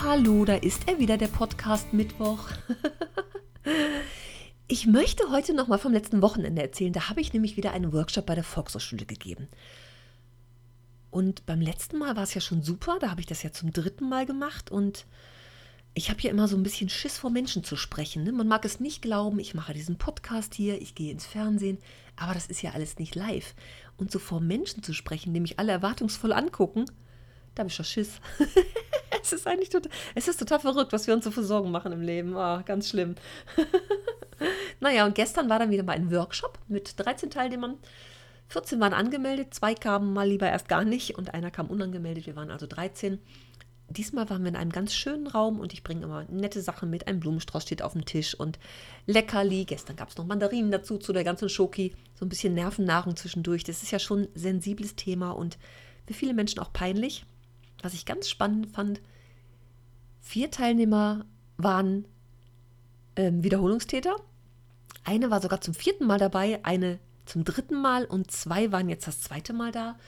Hallo, da ist er wieder, der Podcast Mittwoch. ich möchte heute noch mal vom letzten Wochenende erzählen. Da habe ich nämlich wieder einen Workshop bei der Volkshochschule gegeben. Und beim letzten Mal war es ja schon super. Da habe ich das ja zum dritten Mal gemacht. Und ich habe ja immer so ein bisschen Schiss vor Menschen zu sprechen. Ne? Man mag es nicht glauben, ich mache diesen Podcast hier, ich gehe ins Fernsehen. Aber das ist ja alles nicht live. Und so vor Menschen zu sprechen, die mich alle erwartungsvoll angucken, da habe ich schon Schiss. es ist eigentlich total, es ist total verrückt, was wir uns so für Sorgen machen im Leben. Oh, ganz schlimm. naja, und gestern war dann wieder mal ein Workshop mit 13 Teilnehmern. 14 waren angemeldet, zwei kamen mal lieber erst gar nicht und einer kam unangemeldet. Wir waren also 13. Diesmal waren wir in einem ganz schönen Raum und ich bringe immer nette Sachen mit. Ein Blumenstrauß steht auf dem Tisch und Leckerli. Gestern gab es noch Mandarinen dazu, zu der ganzen Schoki. So ein bisschen Nervennahrung zwischendurch. Das ist ja schon ein sensibles Thema und für viele Menschen auch peinlich was ich ganz spannend fand, vier Teilnehmer waren ähm, Wiederholungstäter. Eine war sogar zum vierten Mal dabei, eine zum dritten Mal und zwei waren jetzt das zweite Mal da.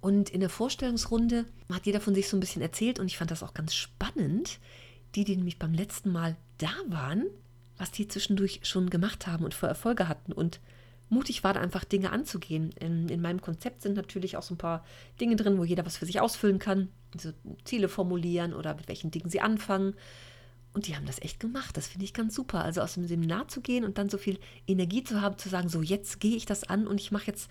Und in der Vorstellungsrunde hat jeder von sich so ein bisschen erzählt und ich fand das auch ganz spannend. Die, die nämlich beim letzten Mal da waren, was die zwischendurch schon gemacht haben und für Erfolge hatten und mutig war, da einfach Dinge anzugehen. In, in, meinem Konzept sind natürlich auch so ein paar Dinge drin, wo jeder was für sich ausfüllen kann, so Ziele formulieren oder mit welchen Dingen sie anfangen. Und die haben das echt gemacht. Das finde ich ganz super. Also aus dem Seminar zu gehen und dann so viel Energie zu haben, zu sagen, so jetzt gehe ich das an und ich mache jetzt,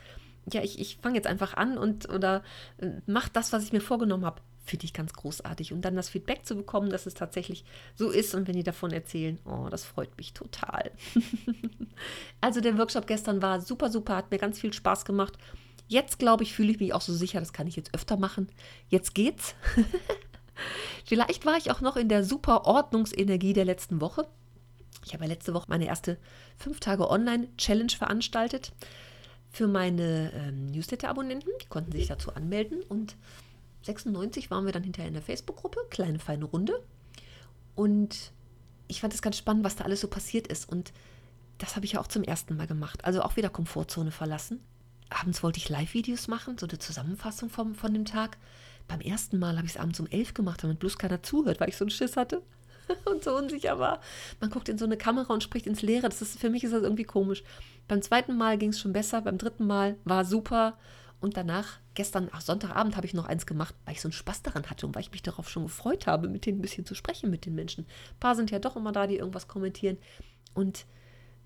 ja, ich, ich fange jetzt einfach an und oder äh, mache das, was ich mir vorgenommen habe finde ich ganz großartig. Und dann das Feedback zu bekommen, dass es tatsächlich so ist und wenn die davon erzählen, oh, das freut mich total. also der Workshop gestern war super, super, hat mir ganz viel Spaß gemacht. Jetzt, glaube ich, fühle ich mich auch so sicher, das kann ich jetzt öfter machen. Jetzt geht's. Vielleicht war ich auch noch in der super Ordnungsenergie der letzten Woche. Ich habe ja letzte Woche meine erste fünf Tage Online-Challenge veranstaltet für meine ähm, Newsletter-Abonnenten. Die konnten sich dazu anmelden und 96 waren wir dann hinterher in der Facebook-Gruppe, kleine feine Runde. Und ich fand es ganz spannend, was da alles so passiert ist. Und das habe ich ja auch zum ersten Mal gemacht. Also auch wieder Komfortzone verlassen. Abends wollte ich Live-Videos machen, so eine Zusammenfassung vom, von dem Tag. Beim ersten Mal habe ich es abends um elf gemacht, damit bloß keiner zuhört, weil ich so einen Schiss hatte und so unsicher war. Man guckt in so eine Kamera und spricht ins Leere. Das ist, für mich ist das irgendwie komisch. Beim zweiten Mal ging es schon besser, beim dritten Mal war super. Und danach, gestern, ach, Sonntagabend, habe ich noch eins gemacht, weil ich so einen Spaß daran hatte und weil ich mich darauf schon gefreut habe, mit denen ein bisschen zu sprechen, mit den Menschen. Ein paar sind ja doch immer da, die irgendwas kommentieren. Und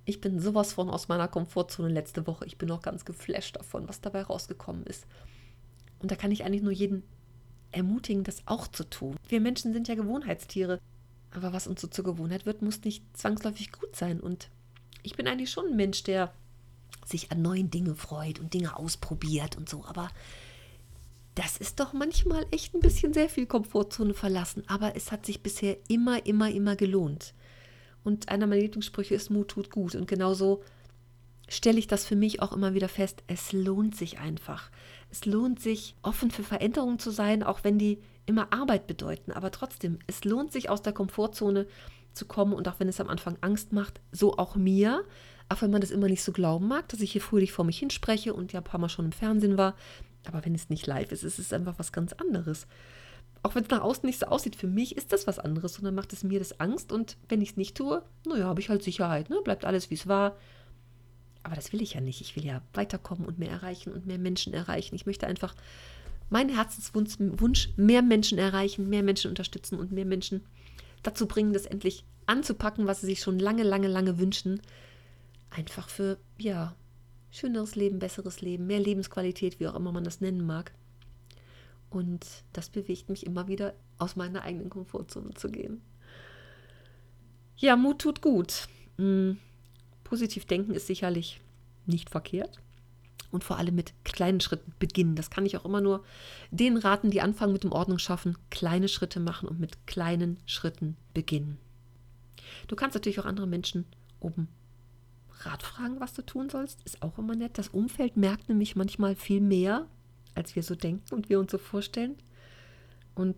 ich bin sowas von aus meiner Komfortzone letzte Woche. Ich bin auch ganz geflasht davon, was dabei rausgekommen ist. Und da kann ich eigentlich nur jeden ermutigen, das auch zu tun. Wir Menschen sind ja Gewohnheitstiere. Aber was uns so zur Gewohnheit wird, muss nicht zwangsläufig gut sein. Und ich bin eigentlich schon ein Mensch, der sich an neuen Dingen freut und Dinge ausprobiert und so. Aber das ist doch manchmal echt ein bisschen sehr viel Komfortzone verlassen. Aber es hat sich bisher immer, immer, immer gelohnt. Und einer meiner Lieblingssprüche ist, Mut tut gut. Und genauso stelle ich das für mich auch immer wieder fest. Es lohnt sich einfach. Es lohnt sich, offen für Veränderungen zu sein, auch wenn die immer Arbeit bedeuten. Aber trotzdem, es lohnt sich, aus der Komfortzone zu kommen. Und auch wenn es am Anfang Angst macht, so auch mir. Auch wenn man das immer nicht so glauben mag, dass ich hier fröhlich vor mich hinspreche und ja ein paar Mal schon im Fernsehen war. Aber wenn es nicht live ist, ist es einfach was ganz anderes. Auch wenn es nach außen nicht so aussieht, für mich ist das was anderes. Und dann macht es mir das Angst. Und wenn ich es nicht tue, naja, habe ich halt Sicherheit. Ne? Bleibt alles, wie es war. Aber das will ich ja nicht. Ich will ja weiterkommen und mehr erreichen und mehr Menschen erreichen. Ich möchte einfach meinen Herzenswunsch, mehr Menschen erreichen, mehr Menschen unterstützen und mehr Menschen dazu bringen, das endlich anzupacken, was sie sich schon lange, lange, lange wünschen einfach für, ja, schöneres Leben, besseres Leben, mehr Lebensqualität, wie auch immer man das nennen mag. Und das bewegt mich immer wieder, aus meiner eigenen Komfortzone zu gehen. Ja, Mut tut gut. Hm, positiv denken ist sicherlich nicht verkehrt. und vor allem mit kleinen Schritten beginnen. Das kann ich auch immer nur den raten, die anfangen mit dem Ordnung schaffen, kleine Schritte machen und mit kleinen Schritten beginnen. Du kannst natürlich auch andere Menschen oben Rat fragen, was du tun sollst, ist auch immer nett. Das Umfeld merkt nämlich manchmal viel mehr, als wir so denken und wir uns so vorstellen. Und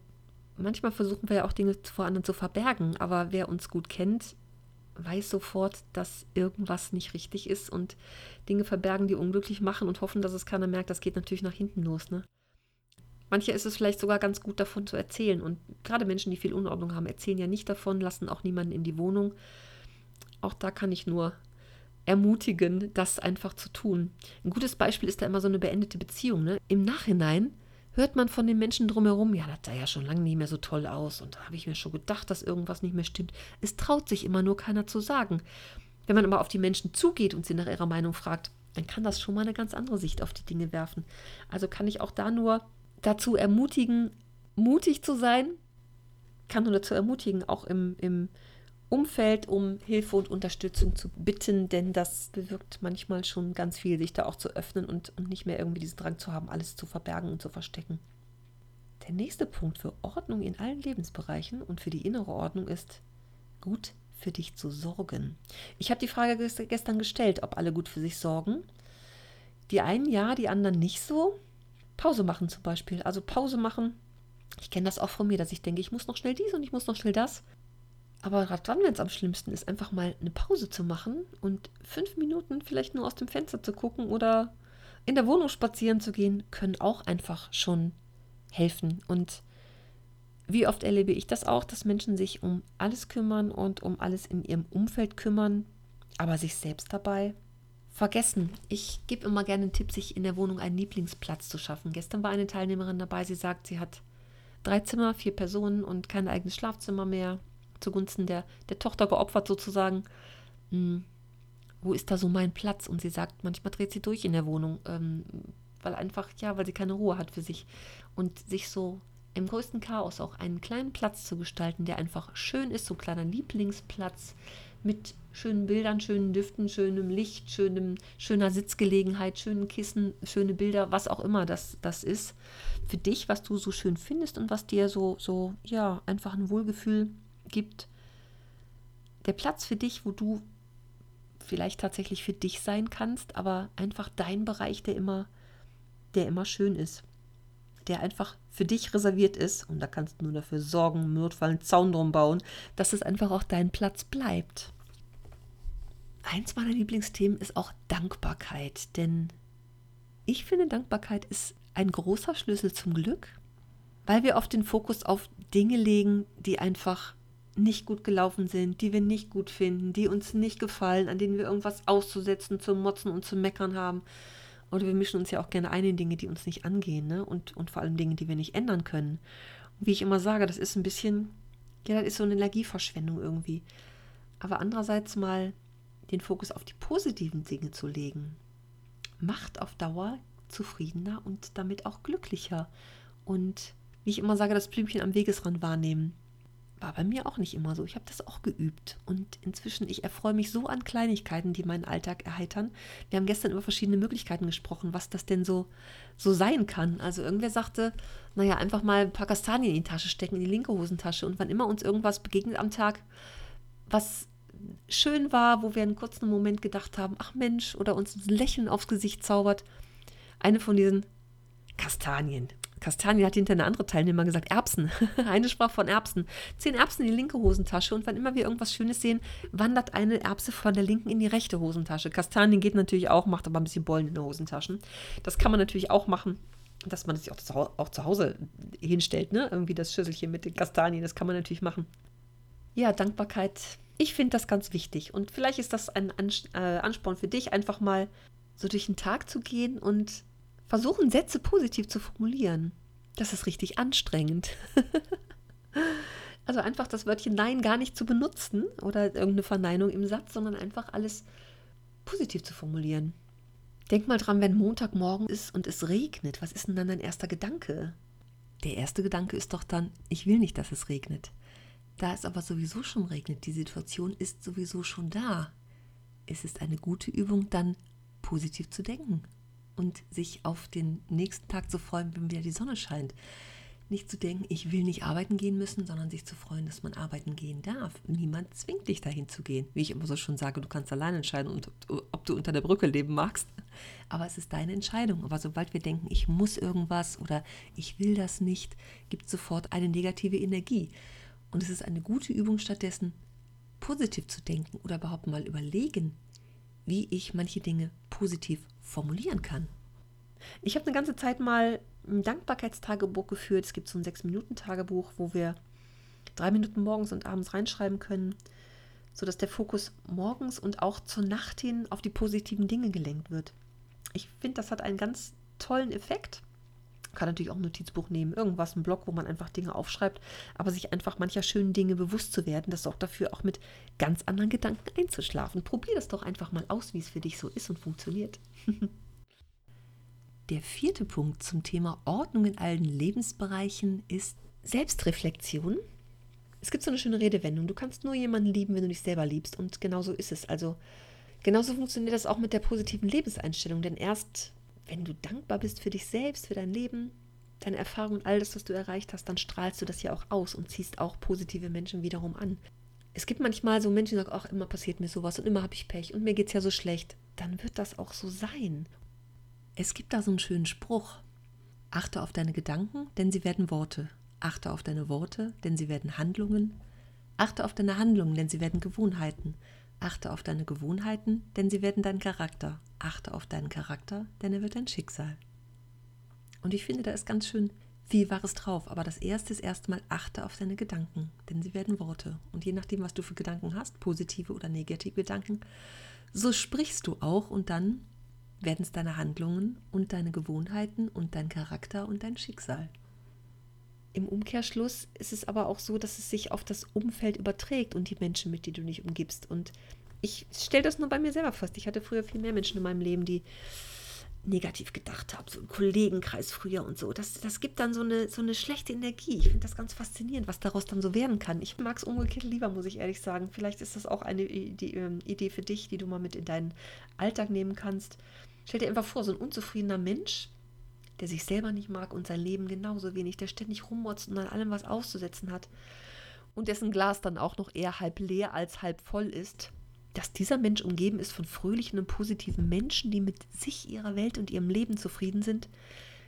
manchmal versuchen wir ja auch Dinge vor anderen zu verbergen, aber wer uns gut kennt, weiß sofort, dass irgendwas nicht richtig ist und Dinge verbergen, die unglücklich machen und hoffen, dass es keiner merkt, das geht natürlich nach hinten los. Ne? Manche ist es vielleicht sogar ganz gut davon zu erzählen. Und gerade Menschen, die viel Unordnung haben, erzählen ja nicht davon, lassen auch niemanden in die Wohnung. Auch da kann ich nur ermutigen, das einfach zu tun. Ein gutes Beispiel ist da immer so eine beendete Beziehung. Ne? Im Nachhinein hört man von den Menschen drumherum, ja, das sah ja schon lange nicht mehr so toll aus und da habe ich mir schon gedacht, dass irgendwas nicht mehr stimmt. Es traut sich immer nur keiner zu sagen. Wenn man aber auf die Menschen zugeht und sie nach ihrer Meinung fragt, dann kann das schon mal eine ganz andere Sicht auf die Dinge werfen. Also kann ich auch da nur dazu ermutigen, mutig zu sein, kann nur dazu ermutigen, auch im, im Umfeld um Hilfe und Unterstützung zu bitten, denn das bewirkt manchmal schon ganz viel, sich da auch zu öffnen und, und nicht mehr irgendwie diesen Drang zu haben, alles zu verbergen und zu verstecken. Der nächste Punkt für Ordnung in allen Lebensbereichen und für die innere Ordnung ist, gut für dich zu sorgen. Ich habe die Frage gestern gestellt, ob alle gut für sich sorgen. Die einen ja, die anderen nicht so. Pause machen zum Beispiel. Also Pause machen. Ich kenne das auch von mir, dass ich denke, ich muss noch schnell dies und ich muss noch schnell das. Aber gerade dann, wenn es am schlimmsten ist, einfach mal eine Pause zu machen und fünf Minuten vielleicht nur aus dem Fenster zu gucken oder in der Wohnung spazieren zu gehen, können auch einfach schon helfen. Und wie oft erlebe ich das auch, dass Menschen sich um alles kümmern und um alles in ihrem Umfeld kümmern, aber sich selbst dabei vergessen. Ich gebe immer gerne einen Tipp, sich in der Wohnung einen Lieblingsplatz zu schaffen. Gestern war eine Teilnehmerin dabei, sie sagt, sie hat drei Zimmer, vier Personen und kein eigenes Schlafzimmer mehr zugunsten der, der Tochter geopfert sozusagen. Hm, wo ist da so mein Platz? Und sie sagt, manchmal dreht sie durch in der Wohnung, ähm, weil einfach, ja, weil sie keine Ruhe hat für sich. Und sich so im größten Chaos auch einen kleinen Platz zu gestalten, der einfach schön ist, so ein kleiner Lieblingsplatz mit schönen Bildern, schönen Düften, schönem Licht, schönem, schöner Sitzgelegenheit, schönen Kissen, schöne Bilder, was auch immer das, das ist. Für dich, was du so schön findest und was dir so, so, ja, einfach ein Wohlgefühl gibt. Der Platz für dich, wo du vielleicht tatsächlich für dich sein kannst, aber einfach dein Bereich, der immer, der immer schön ist. Der einfach für dich reserviert ist. Und da kannst du nur dafür sorgen, notfalls Zaun drum bauen, dass es einfach auch dein Platz bleibt. Eins meiner Lieblingsthemen ist auch Dankbarkeit, denn ich finde, Dankbarkeit ist ein großer Schlüssel zum Glück, weil wir oft den Fokus auf Dinge legen, die einfach nicht gut gelaufen sind, die wir nicht gut finden, die uns nicht gefallen, an denen wir irgendwas auszusetzen, zu motzen und zu meckern haben. Oder wir mischen uns ja auch gerne ein in Dinge, die uns nicht angehen, ne? Und, und vor allem Dinge, die wir nicht ändern können. Und wie ich immer sage, das ist ein bisschen, ja, das ist so eine Energieverschwendung irgendwie. Aber andererseits mal den Fokus auf die positiven Dinge zu legen, macht auf Dauer zufriedener und damit auch glücklicher. Und wie ich immer sage, das Blümchen am Wegesrand wahrnehmen war bei mir auch nicht immer so. Ich habe das auch geübt. Und inzwischen, ich erfreue mich so an Kleinigkeiten, die meinen Alltag erheitern. Wir haben gestern über verschiedene Möglichkeiten gesprochen, was das denn so, so sein kann. Also irgendwer sagte, naja, einfach mal ein paar Kastanien in die Tasche stecken, in die linke Hosentasche. Und wann immer uns irgendwas begegnet am Tag, was schön war, wo wir einen kurzen Moment gedacht haben, ach Mensch, oder uns ein Lächeln aufs Gesicht zaubert. Eine von diesen Kastanien, Kastanie hat hinter eine andere Teilnehmer gesagt, Erbsen. eine sprach von Erbsen. Zehn Erbsen in die linke Hosentasche und wann immer wir irgendwas Schönes sehen, wandert eine Erbse von der linken in die rechte Hosentasche. Kastanien geht natürlich auch, macht aber ein bisschen Bollen in den Hosentaschen. Das kann man natürlich auch machen, dass man sich auch, auch zu Hause hinstellt, ne? Irgendwie das Schüsselchen mit den Kastanien, das kann man natürlich machen. Ja, Dankbarkeit. Ich finde das ganz wichtig. Und vielleicht ist das ein äh, Ansporn für dich, einfach mal so durch den Tag zu gehen und versuchen, Sätze positiv zu formulieren. Das ist richtig anstrengend. also einfach das Wörtchen Nein gar nicht zu benutzen oder irgendeine Verneinung im Satz, sondern einfach alles positiv zu formulieren. Denk mal dran, wenn Montagmorgen ist und es regnet, was ist denn dann dein erster Gedanke? Der erste Gedanke ist doch dann, ich will nicht, dass es regnet. Da es aber sowieso schon regnet, die Situation ist sowieso schon da. Es ist eine gute Übung, dann positiv zu denken und sich auf den nächsten Tag zu freuen, wenn wieder die Sonne scheint. Nicht zu denken, ich will nicht arbeiten gehen müssen, sondern sich zu freuen, dass man arbeiten gehen darf. Niemand zwingt dich dahin zu gehen. Wie ich immer so schon sage, du kannst allein entscheiden, ob du unter der Brücke leben magst. Aber es ist deine Entscheidung. Aber sobald wir denken, ich muss irgendwas oder ich will das nicht, gibt es sofort eine negative Energie. Und es ist eine gute Übung stattdessen, positiv zu denken oder überhaupt mal überlegen, wie ich manche Dinge positiv formulieren kann. Ich habe eine ganze Zeit mal ein Dankbarkeitstagebuch geführt. Es gibt so ein Sechs-Minuten-Tagebuch, wo wir drei Minuten morgens und abends reinschreiben können, sodass der Fokus morgens und auch zur Nacht hin auf die positiven Dinge gelenkt wird. Ich finde, das hat einen ganz tollen Effekt. Kann natürlich auch ein Notizbuch nehmen, irgendwas, ein Blog, wo man einfach Dinge aufschreibt, aber sich einfach mancher schönen Dinge bewusst zu werden, das sorgt dafür, auch mit ganz anderen Gedanken einzuschlafen. Probier das doch einfach mal aus, wie es für dich so ist und funktioniert. Der vierte Punkt zum Thema Ordnung in allen Lebensbereichen ist Selbstreflexion. Es gibt so eine schöne Redewendung, du kannst nur jemanden lieben, wenn du dich selber liebst. Und genau so ist es. Also genauso funktioniert das auch mit der positiven Lebenseinstellung. Denn erst wenn du dankbar bist für dich selbst, für dein Leben, deine Erfahrungen, all das, was du erreicht hast, dann strahlst du das ja auch aus und ziehst auch positive Menschen wiederum an. Es gibt manchmal so Menschen, die sagen, ach, immer passiert mir sowas und immer habe ich Pech und mir geht es ja so schlecht. Dann wird das auch so sein. Es gibt da so einen schönen Spruch. Achte auf deine Gedanken, denn sie werden Worte. Achte auf deine Worte, denn sie werden Handlungen. Achte auf deine Handlungen, denn sie werden Gewohnheiten. Achte auf deine Gewohnheiten, denn sie werden dein Charakter. Achte auf deinen Charakter, denn er wird dein Schicksal. Und ich finde, da ist ganz schön viel Wahres drauf. Aber das erste ist erstmal, achte auf deine Gedanken, denn sie werden Worte. Und je nachdem, was du für Gedanken hast, positive oder negative Gedanken, so sprichst du auch und dann werden es deine Handlungen und deine Gewohnheiten und dein Charakter und dein Schicksal. Im Umkehrschluss ist es aber auch so, dass es sich auf das Umfeld überträgt und die Menschen, mit denen du dich umgibst. Und ich stelle das nur bei mir selber fest. Ich hatte früher viel mehr Menschen in meinem Leben, die negativ gedacht haben, so im Kollegenkreis früher und so. Das, das gibt dann so eine, so eine schlechte Energie. Ich finde das ganz faszinierend, was daraus dann so werden kann. Ich mag es umgekehrt lieber, muss ich ehrlich sagen. Vielleicht ist das auch eine ähm, Idee für dich, die du mal mit in deinen Alltag nehmen kannst. Stell dir einfach vor, so ein unzufriedener Mensch, der sich selber nicht mag und sein Leben genauso wenig, der ständig rummotzt und an allem was auszusetzen hat und dessen Glas dann auch noch eher halb leer als halb voll ist, dass dieser Mensch umgeben ist von fröhlichen und positiven Menschen, die mit sich, ihrer Welt und ihrem Leben zufrieden sind,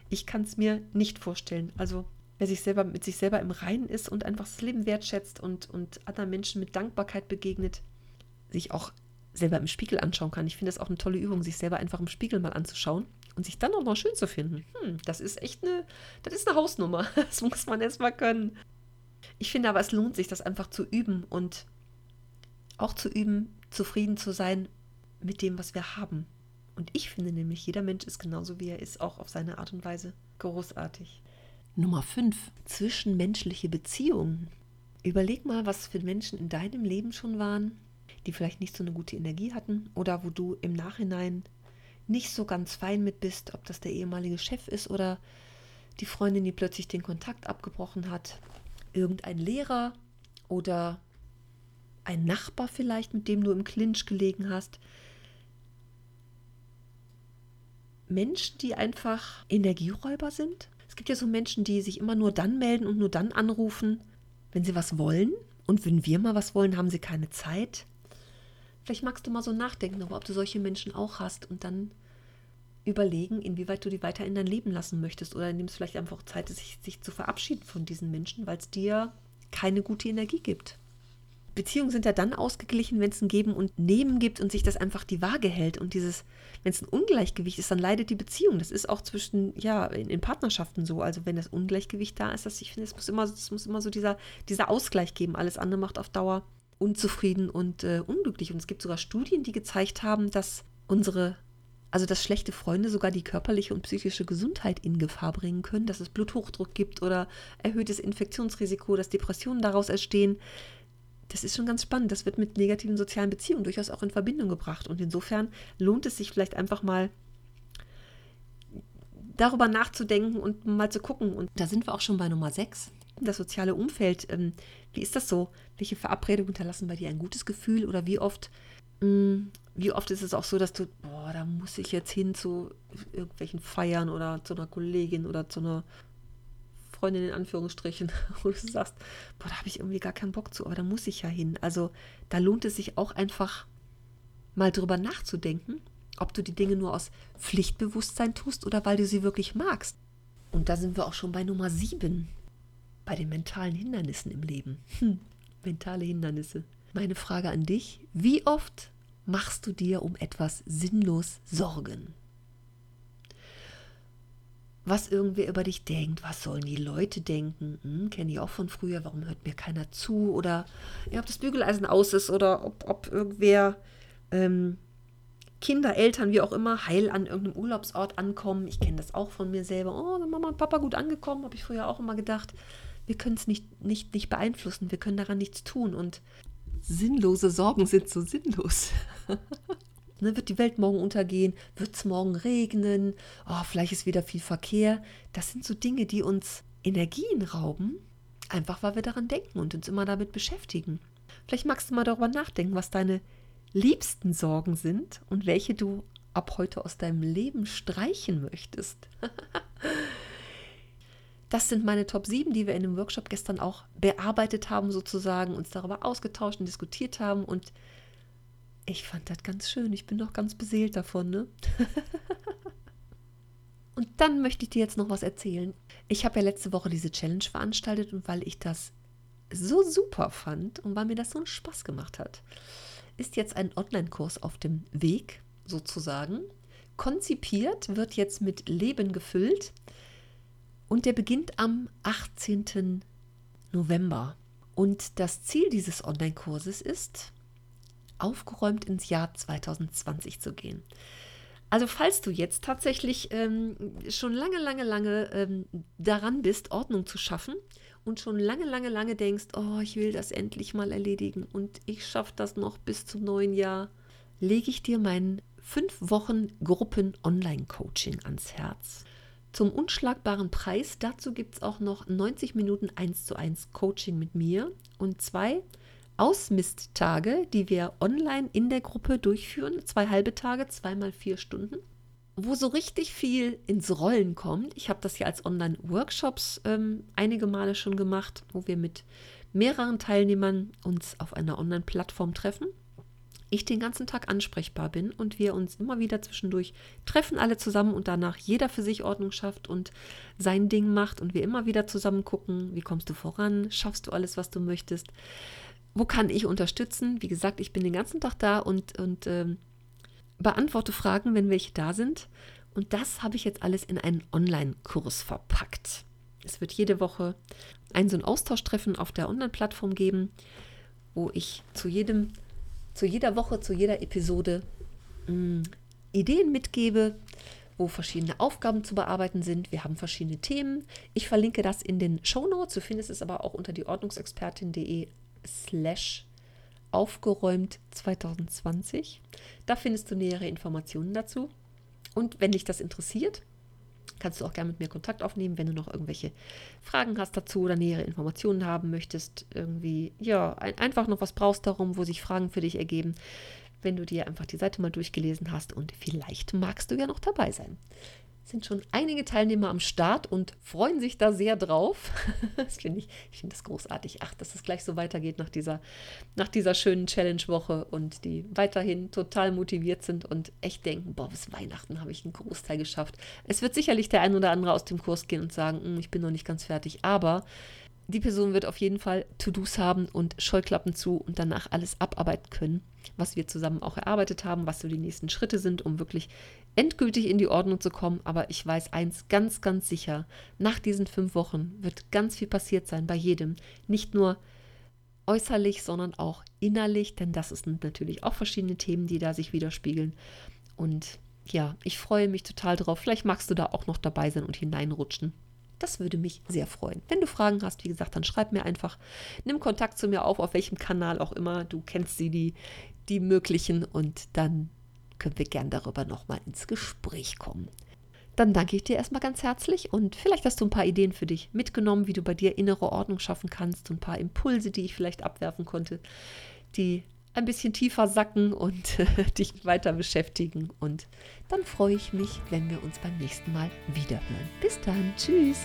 ich kann es mir nicht vorstellen. Also wer sich selber mit sich selber im Reinen ist und einfach das Leben wertschätzt und, und anderen Menschen mit Dankbarkeit begegnet, sich auch selber im Spiegel anschauen kann. Ich finde das auch eine tolle Übung, sich selber einfach im Spiegel mal anzuschauen und sich dann auch noch schön zu finden. Hm, das ist echt eine, das ist eine Hausnummer. Das muss man erst mal können. Ich finde aber, es lohnt sich, das einfach zu üben und auch zu üben, zufrieden zu sein mit dem, was wir haben. Und ich finde nämlich, jeder Mensch ist genauso wie er ist, auch auf seine Art und Weise großartig. Nummer 5. Zwischenmenschliche Beziehungen. Überleg mal, was für Menschen in deinem Leben schon waren, die vielleicht nicht so eine gute Energie hatten oder wo du im Nachhinein nicht so ganz fein mit bist, ob das der ehemalige Chef ist oder die Freundin, die plötzlich den Kontakt abgebrochen hat, irgendein Lehrer oder ein Nachbar vielleicht, mit dem du im Clinch gelegen hast. Menschen, die einfach Energieräuber sind. Es gibt ja so Menschen, die sich immer nur dann melden und nur dann anrufen, wenn sie was wollen. Und wenn wir mal was wollen, haben sie keine Zeit. Vielleicht magst du mal so nachdenken, ob du solche Menschen auch hast und dann überlegen, inwieweit du die weiter in dein Leben lassen möchtest oder indem es vielleicht einfach Zeit sich, sich zu verabschieden von diesen Menschen, weil es dir keine gute Energie gibt. Beziehungen sind ja dann ausgeglichen, wenn es ein Geben und Nehmen gibt und sich das einfach die Waage hält. Und dieses, wenn es ein Ungleichgewicht ist, dann leidet die Beziehung. Das ist auch zwischen, ja, in, in Partnerschaften so. Also wenn das Ungleichgewicht da ist, dass ich finde, es muss immer, es muss immer so dieser, dieser Ausgleich geben. Alles andere macht auf Dauer unzufrieden und äh, unglücklich. Und es gibt sogar Studien, die gezeigt haben, dass unsere also, dass schlechte Freunde sogar die körperliche und psychische Gesundheit in Gefahr bringen können, dass es Bluthochdruck gibt oder erhöhtes Infektionsrisiko, dass Depressionen daraus entstehen das ist schon ganz spannend. Das wird mit negativen sozialen Beziehungen durchaus auch in Verbindung gebracht. Und insofern lohnt es sich vielleicht einfach mal darüber nachzudenken und mal zu gucken. Und da sind wir auch schon bei Nummer 6. das soziale Umfeld, ähm, wie ist das so? Welche Verabredungen hinterlassen bei dir ein gutes Gefühl oder wie oft, mh, mm, wie oft ist es auch so, dass du, boah, da muss ich jetzt hin zu irgendwelchen Feiern oder zu einer Kollegin oder zu einer Freundin in Anführungsstrichen, wo du sagst, boah, da habe ich irgendwie gar keinen Bock zu, aber da muss ich ja hin. Also da lohnt es sich auch einfach mal drüber nachzudenken, ob du die Dinge nur aus Pflichtbewusstsein tust oder weil du sie wirklich magst. Und da sind wir auch schon bei Nummer sieben, bei den mentalen Hindernissen im Leben. Hm, mentale Hindernisse. Meine Frage an dich, wie oft machst du dir um etwas sinnlos Sorgen? Was irgendwer über dich denkt, was sollen die Leute denken? Hm, Kenne ich auch von früher, warum hört mir keiner zu? Oder ja, ob das Bügeleisen aus ist oder ob, ob irgendwer ähm, Kinder, Eltern, wie auch immer, heil an irgendeinem Urlaubsort ankommen. Ich kenne das auch von mir selber. Oh, sind Mama und Papa gut angekommen, habe ich früher auch immer gedacht. Wir können es nicht, nicht, nicht beeinflussen, wir können daran nichts tun. Und sinnlose Sorgen sind so sinnlos. ne, wird die Welt morgen untergehen? Wird es morgen regnen? Oh, vielleicht ist wieder viel Verkehr. Das sind so Dinge, die uns Energien rauben, einfach weil wir daran denken und uns immer damit beschäftigen. Vielleicht magst du mal darüber nachdenken, was deine liebsten Sorgen sind und welche du ab heute aus deinem Leben streichen möchtest. das sind meine Top 7, die wir in dem Workshop gestern auch bearbeitet haben, sozusagen, uns darüber ausgetauscht und diskutiert haben. Und ich fand das ganz schön. Ich bin doch ganz beseelt davon, ne? und dann möchte ich dir jetzt noch was erzählen. Ich habe ja letzte Woche diese Challenge veranstaltet und weil ich das so super fand und weil mir das so einen Spaß gemacht hat, ist jetzt ein Online-Kurs auf dem Weg, sozusagen. Konzipiert, wird jetzt mit Leben gefüllt und der beginnt am 18. November. Und das Ziel dieses Online-Kurses ist, aufgeräumt ins Jahr 2020 zu gehen. Also falls du jetzt tatsächlich ähm, schon lange, lange, lange ähm, daran bist, Ordnung zu schaffen und schon lange, lange, lange denkst, oh, ich will das endlich mal erledigen und ich schaffe das noch bis zum neuen Jahr, lege ich dir mein fünf Wochen Gruppen Online-Coaching ans Herz. Zum unschlagbaren Preis, dazu gibt es auch noch 90 Minuten 1 zu 1 Coaching mit mir und zwei Ausmisttage, die wir online in der Gruppe durchführen. Zwei halbe Tage, zweimal vier Stunden wo so richtig viel ins Rollen kommt. Ich habe das ja als Online-Workshops ähm, einige Male schon gemacht, wo wir mit mehreren Teilnehmern uns auf einer Online-Plattform treffen. Ich den ganzen Tag ansprechbar bin und wir uns immer wieder zwischendurch treffen, alle zusammen und danach jeder für sich Ordnung schafft und sein Ding macht und wir immer wieder zusammen gucken, wie kommst du voran, schaffst du alles, was du möchtest, wo kann ich unterstützen. Wie gesagt, ich bin den ganzen Tag da und, und ähm, beantworte Fragen, wenn welche da sind. Und das habe ich jetzt alles in einen Online-Kurs verpackt. Es wird jede Woche ein so ein Austauschtreffen auf der Online-Plattform geben, wo ich zu jedem, zu jeder Woche, zu jeder Episode mh, mm, Ideen mitgebe, wo verschiedene Aufgaben zu bearbeiten sind. Wir haben verschiedene Themen. Ich verlinke das in den Show Notes. Du findest es aber auch unter die Ordnungsexpertin.de slash aufgeräumt 2020. Da findest du nähere Informationen dazu. Und wenn dich das interessiert, kannst du auch gerne mit mir Kontakt aufnehmen, wenn du noch irgendwelche Fragen hast dazu oder nähere Informationen haben möchtest. Irgendwie, ja, ein, einfach noch was brauchst darum, wo sich Fragen für dich ergeben. Wenn du dir einfach die Seite mal durchgelesen hast und vielleicht magst du ja noch dabei sein sind schon einige Teilnehmer am Start und freuen sich da sehr drauf. das finde ich, ich finde das großartig. Ach, dass es gleich so weitergeht nach dieser, nach dieser schönen Challenge-Woche und die weiterhin total motiviert sind und echt denken, boah, bis Weihnachten habe ich einen Großteil geschafft. Es wird sicherlich der ein oder andere aus dem Kurs gehen und sagen, hm, ich bin noch nicht ganz fertig, aber die Person wird auf jeden Fall To-Dos haben und Scheuklappen zu und danach alles abarbeiten können, was wir zusammen auch erarbeitet haben, was so die nächsten Schritte sind, um wirklich endgültig in die Ordnung zu kommen. Aber ich weiß eins ganz, ganz sicher, nach diesen fünf Wochen wird ganz viel passiert sein bei jedem. Nicht nur äußerlich, sondern auch innerlich, denn das sind natürlich auch verschiedene Themen, die da sich widerspiegeln. Und ja, ich freue mich total drauf. Vielleicht magst du da auch noch dabei sein und hineinrutschen. Das würde mich sehr freuen. Wenn du Fragen hast, wie gesagt, dann schreib mir einfach. Nimm Kontakt zu mir auf, auf welchem Kanal auch immer. Du kennst sie, die, die möglichen. Und dann können wir gern darüber nochmal ins Gespräch kommen. dann danke ich dir erstmal ganz herzlich und vielleicht hast du ein paar Ideen für dich mitgenommen, wie du bei dir innere Ordnung schaffen kannst, ein paar Impulse, die ich vielleicht abwerfen konnte, die ein bisschen tiefer sacken und dich weiter beschäftigen. Und dann freue ich mich, wenn wir uns beim nächsten Mal wiederhören. Bis dann. Tschüss.